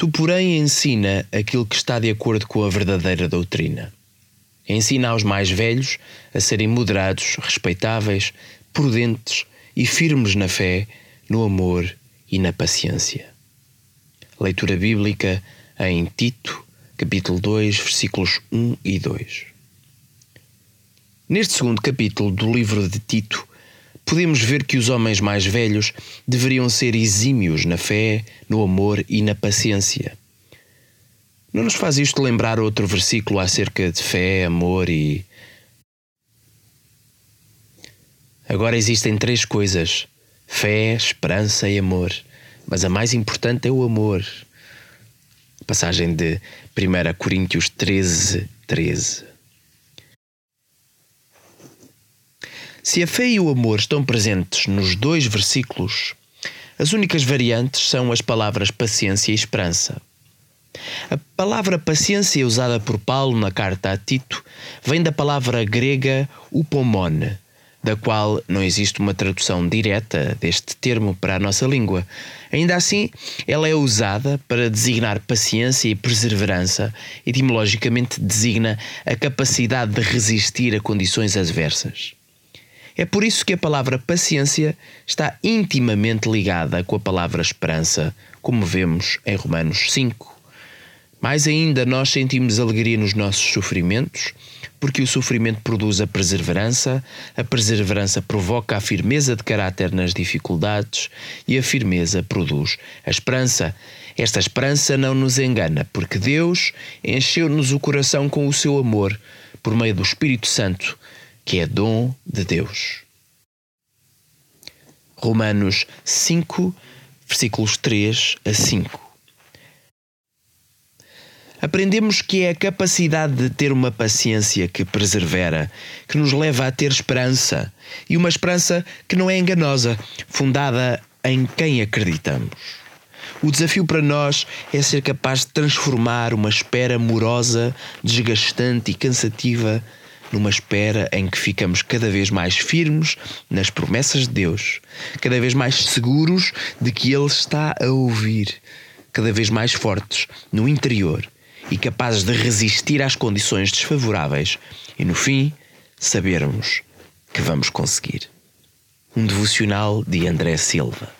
Tu, porém, ensina aquilo que está de acordo com a verdadeira doutrina. Ensina aos mais velhos a serem moderados, respeitáveis, prudentes e firmes na fé, no amor e na paciência. Leitura bíblica em Tito, capítulo 2, versículos 1 e 2. Neste segundo capítulo do livro de Tito, podemos ver que os homens mais velhos deveriam ser exímios na fé, no amor e na paciência. Não nos faz isto lembrar outro versículo acerca de fé, amor e. Agora existem três coisas: fé, esperança e amor. Mas a mais importante é o amor. Passagem de 1 Coríntios 13, 13. Se a fé e o amor estão presentes nos dois versículos, as únicas variantes são as palavras paciência e esperança. A palavra paciência usada por Paulo na carta a Tito vem da palavra grega upomone, da qual não existe uma tradução direta deste termo para a nossa língua. Ainda assim, ela é usada para designar paciência e perseverança, etimologicamente designa a capacidade de resistir a condições adversas. É por isso que a palavra paciência está intimamente ligada com a palavra esperança, como vemos em Romanos 5. Mais ainda, nós sentimos alegria nos nossos sofrimentos, porque o sofrimento produz a perseverança, a perseverança provoca a firmeza de caráter nas dificuldades e a firmeza produz a esperança. Esta esperança não nos engana, porque Deus encheu-nos o coração com o seu amor por meio do Espírito Santo que é dom de Deus. Romanos 5, versículos 3 a 5. Aprendemos que é a capacidade de ter uma paciência que persevera, que nos leva a ter esperança, e uma esperança que não é enganosa, fundada em quem acreditamos. O desafio para nós é ser capaz de transformar uma espera morosa, desgastante e cansativa numa espera em que ficamos cada vez mais firmes nas promessas de Deus, cada vez mais seguros de que Ele está a ouvir, cada vez mais fortes no interior e capazes de resistir às condições desfavoráveis e, no fim, sabermos que vamos conseguir. Um devocional de André Silva.